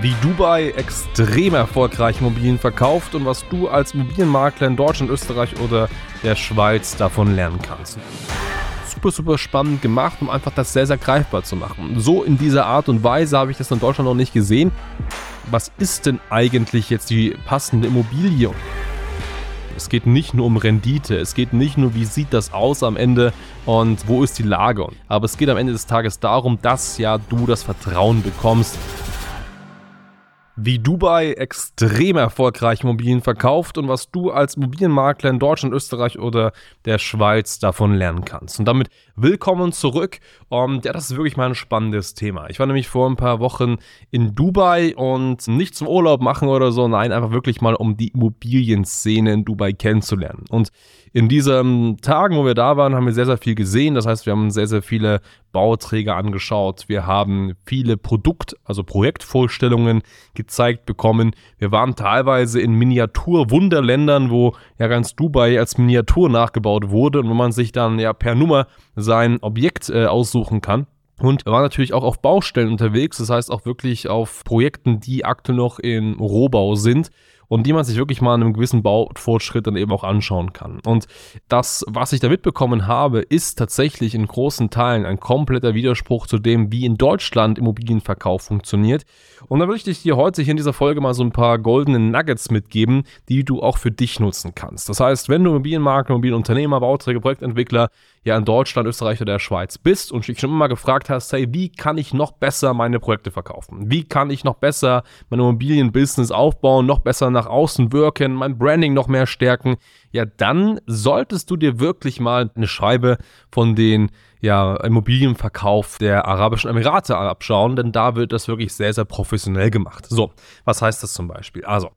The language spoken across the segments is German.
wie Dubai extrem erfolgreich Immobilien verkauft und was du als Immobilienmakler in Deutschland, Österreich oder der Schweiz davon lernen kannst. Super, super spannend gemacht, um einfach das sehr, sehr greifbar zu machen. So in dieser Art und Weise habe ich das in Deutschland noch nicht gesehen. Was ist denn eigentlich jetzt die passende Immobilie? Es geht nicht nur um Rendite, es geht nicht nur, wie sieht das aus am Ende und wo ist die Lage. Aber es geht am Ende des Tages darum, dass ja du das Vertrauen bekommst, wie Dubai extrem erfolgreich Immobilien verkauft und was du als Immobilienmakler in Deutschland, Österreich oder der Schweiz davon lernen kannst. Und damit willkommen zurück. Um, ja, das ist wirklich mal ein spannendes Thema. Ich war nämlich vor ein paar Wochen in Dubai und nicht zum Urlaub machen oder so, nein, einfach wirklich mal um die Immobilienszene in Dubai kennenzulernen. Und in diesen Tagen, wo wir da waren, haben wir sehr, sehr viel gesehen. Das heißt, wir haben sehr, sehr viele Bauträger angeschaut. Wir haben viele Produkt-, also Projektvorstellungen gezeigt bekommen. Wir waren teilweise in Miniatur-Wunderländern, wo ja ganz Dubai als Miniatur nachgebaut wurde und wo man sich dann ja per Nummer sein Objekt äh, aussuchen kann. Und war natürlich auch auf Baustellen unterwegs, das heißt auch wirklich auf Projekten, die aktuell noch in Rohbau sind und die man sich wirklich mal in einem gewissen Baufortschritt dann eben auch anschauen kann. Und das, was ich da mitbekommen habe, ist tatsächlich in großen Teilen ein kompletter Widerspruch zu dem, wie in Deutschland Immobilienverkauf funktioniert. Und da würde ich dir heute hier in dieser Folge mal so ein paar goldene Nuggets mitgeben, die du auch für dich nutzen kannst. Das heißt, wenn du Immobilienmakler, Immobilienunternehmer, Bauträger, Projektentwickler ja in Deutschland, Österreich oder der Schweiz bist und dich schon immer gefragt hast, hey, wie kann ich noch besser meine Projekte verkaufen? Wie kann ich noch besser mein Immobilienbusiness aufbauen, noch besser nach außen wirken, mein Branding noch mehr stärken? Ja, dann solltest du dir wirklich mal eine Scheibe von den ja, Immobilienverkauf der Arabischen Emirate abschauen, denn da wird das wirklich sehr, sehr professionell gemacht. So, was heißt das zum Beispiel? Also,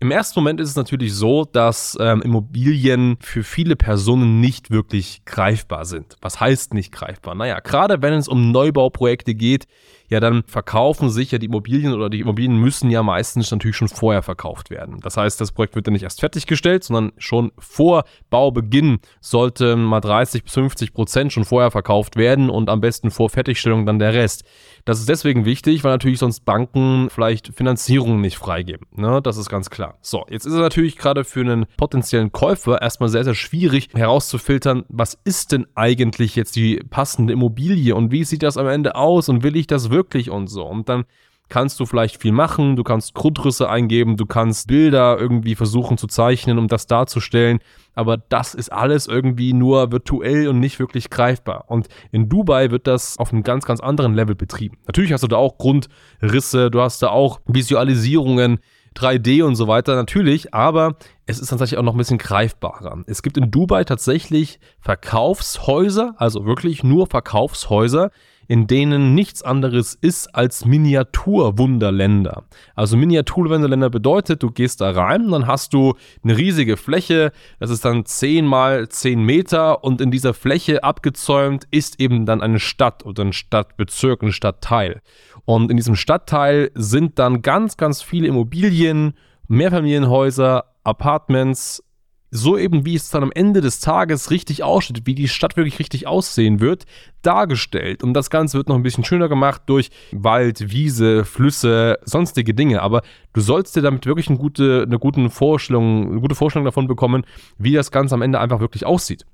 im ersten Moment ist es natürlich so, dass ähm, Immobilien für viele Personen nicht wirklich greifbar sind. Was heißt nicht greifbar? Naja, gerade wenn es um Neubauprojekte geht, ja, dann verkaufen sich ja die Immobilien oder die Immobilien müssen ja meistens natürlich schon vorher verkauft werden. Das heißt, das Projekt wird dann nicht erst fertiggestellt, sondern schon vor Baubeginn sollte mal 30 bis 50 Prozent schon vorher verkauft werden und am besten vor Fertigstellung dann der Rest. Das ist deswegen wichtig, weil natürlich sonst Banken vielleicht Finanzierungen nicht freigeben. Ne? Das ist ganz klar. So, jetzt ist es natürlich gerade für einen potenziellen Käufer erstmal sehr, sehr schwierig herauszufiltern, was ist denn eigentlich jetzt die passende Immobilie und wie sieht das am Ende aus und will ich das wirklich wirklich und so. Und dann kannst du vielleicht viel machen, du kannst Grundrisse eingeben, du kannst Bilder irgendwie versuchen zu zeichnen, um das darzustellen, aber das ist alles irgendwie nur virtuell und nicht wirklich greifbar. Und in Dubai wird das auf einem ganz, ganz anderen Level betrieben. Natürlich hast du da auch Grundrisse, du hast da auch Visualisierungen, 3D und so weiter, natürlich, aber es ist tatsächlich auch noch ein bisschen greifbarer. Es gibt in Dubai tatsächlich Verkaufshäuser, also wirklich nur Verkaufshäuser, in denen nichts anderes ist als Miniaturwunderländer. Also Miniaturwunderländer bedeutet, du gehst da rein, dann hast du eine riesige Fläche, das ist dann 10 mal 10 Meter und in dieser Fläche abgezäumt ist eben dann eine Stadt oder ein Stadtbezirk, ein Stadtteil. Und in diesem Stadtteil sind dann ganz, ganz viele Immobilien, Mehrfamilienhäuser, Apartments, so eben wie es dann am Ende des Tages richtig aussieht, wie die Stadt wirklich richtig aussehen wird, dargestellt. Und das Ganze wird noch ein bisschen schöner gemacht durch Wald, Wiese, Flüsse, sonstige Dinge. Aber du sollst dir damit wirklich eine gute, eine gute Vorstellung, eine gute Vorstellung davon bekommen, wie das Ganze am Ende einfach wirklich aussieht.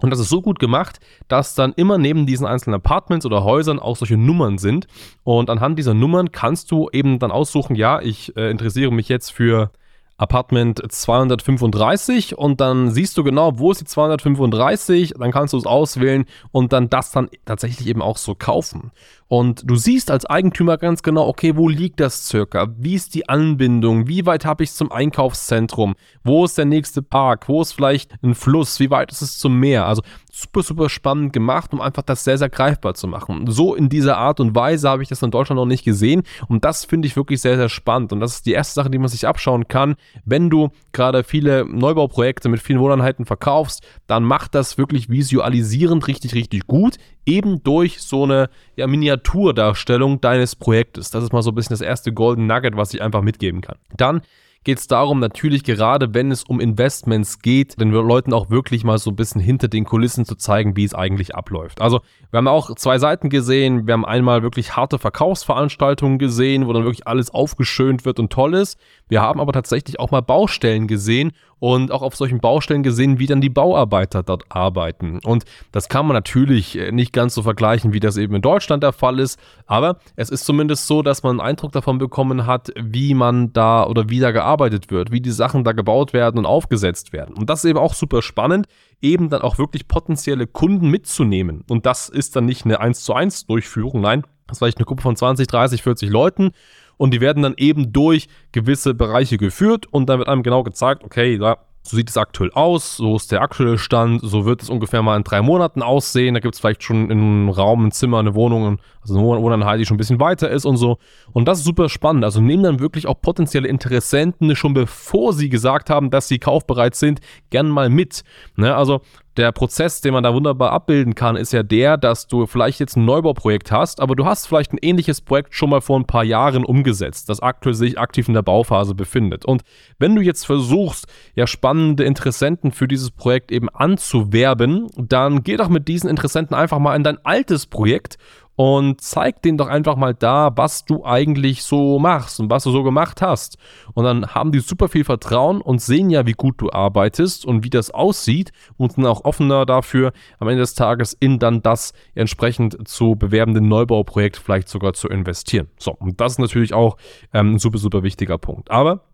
Und das ist so gut gemacht, dass dann immer neben diesen einzelnen Apartments oder Häusern auch solche Nummern sind. Und anhand dieser Nummern kannst du eben dann aussuchen, ja, ich äh, interessiere mich jetzt für Apartment 235 und dann siehst du genau, wo ist die 235, dann kannst du es auswählen und dann das dann tatsächlich eben auch so kaufen. Und du siehst als Eigentümer ganz genau, okay, wo liegt das circa? Wie ist die Anbindung? Wie weit habe ich zum Einkaufszentrum? Wo ist der nächste Park? Wo ist vielleicht ein Fluss? Wie weit ist es zum Meer? Also super, super spannend gemacht, um einfach das sehr, sehr greifbar zu machen. So in dieser Art und Weise habe ich das in Deutschland noch nicht gesehen und das finde ich wirklich sehr, sehr spannend. Und das ist die erste Sache, die man sich abschauen kann. Wenn du gerade viele Neubauprojekte mit vielen Wohneinheiten verkaufst, dann macht das wirklich visualisierend richtig, richtig gut eben durch so eine ja, Miniaturdarstellung deines Projektes. Das ist mal so ein bisschen das erste Golden Nugget, was ich einfach mitgeben kann. Dann geht es darum, natürlich gerade wenn es um Investments geht, den Leuten auch wirklich mal so ein bisschen hinter den Kulissen zu zeigen, wie es eigentlich abläuft. Also wir haben auch zwei Seiten gesehen. Wir haben einmal wirklich harte Verkaufsveranstaltungen gesehen, wo dann wirklich alles aufgeschönt wird und toll ist. Wir haben aber tatsächlich auch mal Baustellen gesehen und auch auf solchen Baustellen gesehen, wie dann die Bauarbeiter dort arbeiten. Und das kann man natürlich äh, nicht ganz so vergleichen, wie das eben in Deutschland der Fall ist, aber es ist zumindest so, dass man einen Eindruck davon bekommen hat, wie man da oder wie da gearbeitet wird, wie die Sachen da gebaut werden und aufgesetzt werden. Und das ist eben auch super spannend, eben dann auch wirklich potenzielle Kunden mitzunehmen. Und das ist dann nicht eine 1 zu 1 Durchführung, nein, das war vielleicht eine Gruppe von 20, 30, 40 Leuten und die werden dann eben durch gewisse Bereiche geführt und dann wird einem genau gezeigt, okay, da so sieht es aktuell aus, so ist der aktuelle Stand, so wird es ungefähr mal in drei Monaten aussehen. Da gibt es vielleicht schon in einem Raum, ein Zimmer, eine Wohnung, also eine Wohneinheit, die schon ein bisschen weiter ist und so. Und das ist super spannend. Also nehmen dann wirklich auch potenzielle Interessenten schon bevor sie gesagt haben, dass sie kaufbereit sind, gern mal mit. Ne? Also der Prozess, den man da wunderbar abbilden kann, ist ja der, dass du vielleicht jetzt ein Neubauprojekt hast, aber du hast vielleicht ein ähnliches Projekt schon mal vor ein paar Jahren umgesetzt, das aktuell sich aktiv in der Bauphase befindet. Und wenn du jetzt versuchst, ja spannende Interessenten für dieses Projekt eben anzuwerben, dann geh doch mit diesen Interessenten einfach mal in dein altes Projekt und zeig denen doch einfach mal da, was du eigentlich so machst und was du so gemacht hast. Und dann haben die super viel Vertrauen und sehen ja, wie gut du arbeitest und wie das aussieht und sind auch offener dafür, am Ende des Tages in dann das entsprechend zu bewerbende Neubauprojekt vielleicht sogar zu investieren. So, und das ist natürlich auch ähm, ein super, super wichtiger Punkt. Aber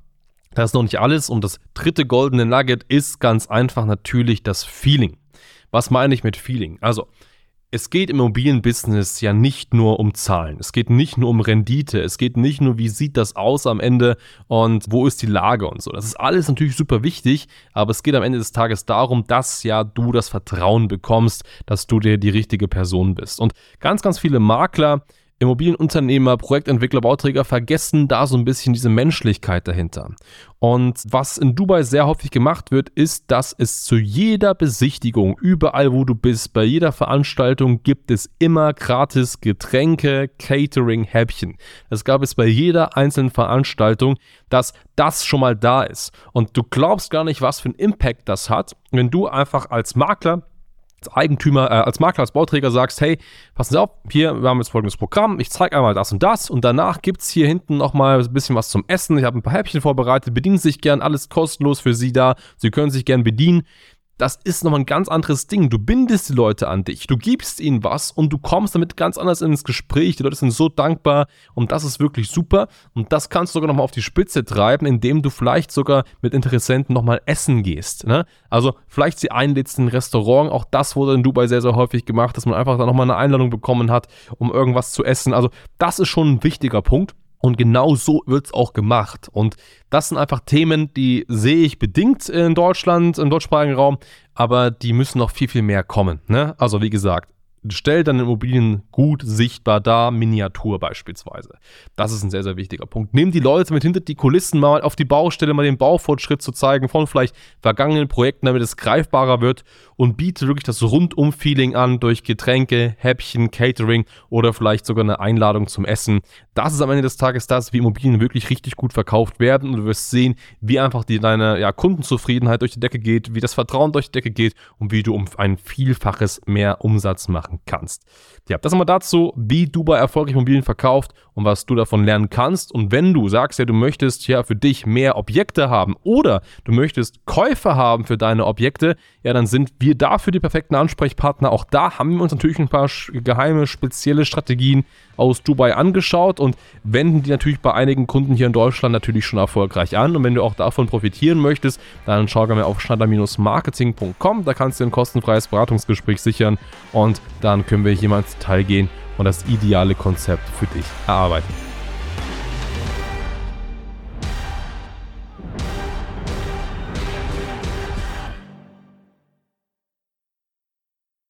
das ist noch nicht alles und das dritte goldene Nugget ist ganz einfach natürlich das Feeling. Was meine ich mit Feeling? Also, es geht im Immobilienbusiness ja nicht nur um Zahlen. Es geht nicht nur um Rendite. Es geht nicht nur, wie sieht das aus am Ende und wo ist die Lage und so. Das ist alles natürlich super wichtig, aber es geht am Ende des Tages darum, dass ja du das Vertrauen bekommst, dass du dir die richtige Person bist. Und ganz, ganz viele Makler Immobilienunternehmer, Projektentwickler, Bauträger vergessen da so ein bisschen diese Menschlichkeit dahinter. Und was in Dubai sehr häufig gemacht wird, ist, dass es zu jeder Besichtigung, überall wo du bist, bei jeder Veranstaltung gibt es immer gratis Getränke, Catering, Häppchen. Das gab es bei jeder einzelnen Veranstaltung, dass das schon mal da ist. Und du glaubst gar nicht, was für einen Impact das hat, wenn du einfach als Makler Eigentümer, äh, als Makler, als Bauträger sagst, hey, passen Sie auf, hier, wir haben jetzt folgendes Programm, ich zeige einmal das und das und danach gibt es hier hinten nochmal ein bisschen was zum Essen, ich habe ein paar Häppchen vorbereitet, bedienen Sie sich gern, alles kostenlos für Sie da, Sie können sich gern bedienen das ist nochmal ein ganz anderes Ding. Du bindest die Leute an dich, du gibst ihnen was und du kommst damit ganz anders ins Gespräch. Die Leute sind so dankbar und das ist wirklich super. Und das kannst du sogar nochmal auf die Spitze treiben, indem du vielleicht sogar mit Interessenten nochmal essen gehst. Ne? Also vielleicht sie einlädst in ein Restaurant. Auch das wurde in Dubai sehr, sehr häufig gemacht, dass man einfach da nochmal eine Einladung bekommen hat, um irgendwas zu essen. Also das ist schon ein wichtiger Punkt. Und genau so wird es auch gemacht. Und das sind einfach Themen, die sehe ich bedingt in Deutschland, im deutschsprachigen Raum, aber die müssen noch viel, viel mehr kommen. Ne? Also wie gesagt, stell deine Immobilien gut sichtbar dar, Miniatur beispielsweise. Das ist ein sehr, sehr wichtiger Punkt. Nimm die Leute mit hinter die Kulissen mal auf die Baustelle, mal den Baufortschritt zu zeigen von vielleicht vergangenen Projekten, damit es greifbarer wird und biete wirklich das Rundum-Feeling an durch Getränke, Häppchen, Catering oder vielleicht sogar eine Einladung zum Essen. Das ist am Ende des Tages das, wie Immobilien wirklich richtig gut verkauft werden und du wirst sehen, wie einfach die, deine ja, Kundenzufriedenheit durch die Decke geht, wie das Vertrauen durch die Decke geht und wie du um ein Vielfaches mehr Umsatz machen machen kannst. Ja, das nochmal dazu, wie Dubai erfolgreich Immobilien verkauft und was du davon lernen kannst. Und wenn du sagst, ja, du möchtest ja für dich mehr Objekte haben oder du möchtest Käufer haben für deine Objekte, ja, dann sind wir dafür die perfekten Ansprechpartner. Auch da haben wir uns natürlich ein paar geheime, spezielle Strategien aus Dubai angeschaut und wenden die natürlich bei einigen Kunden hier in Deutschland natürlich schon erfolgreich an. Und wenn du auch davon profitieren möchtest, dann schau gerne auf schneider-marketing.com. Da kannst du ein kostenfreies Beratungsgespräch sichern und dann können wir hier mal ins Detail gehen und das ideale Konzept für dich erarbeiten.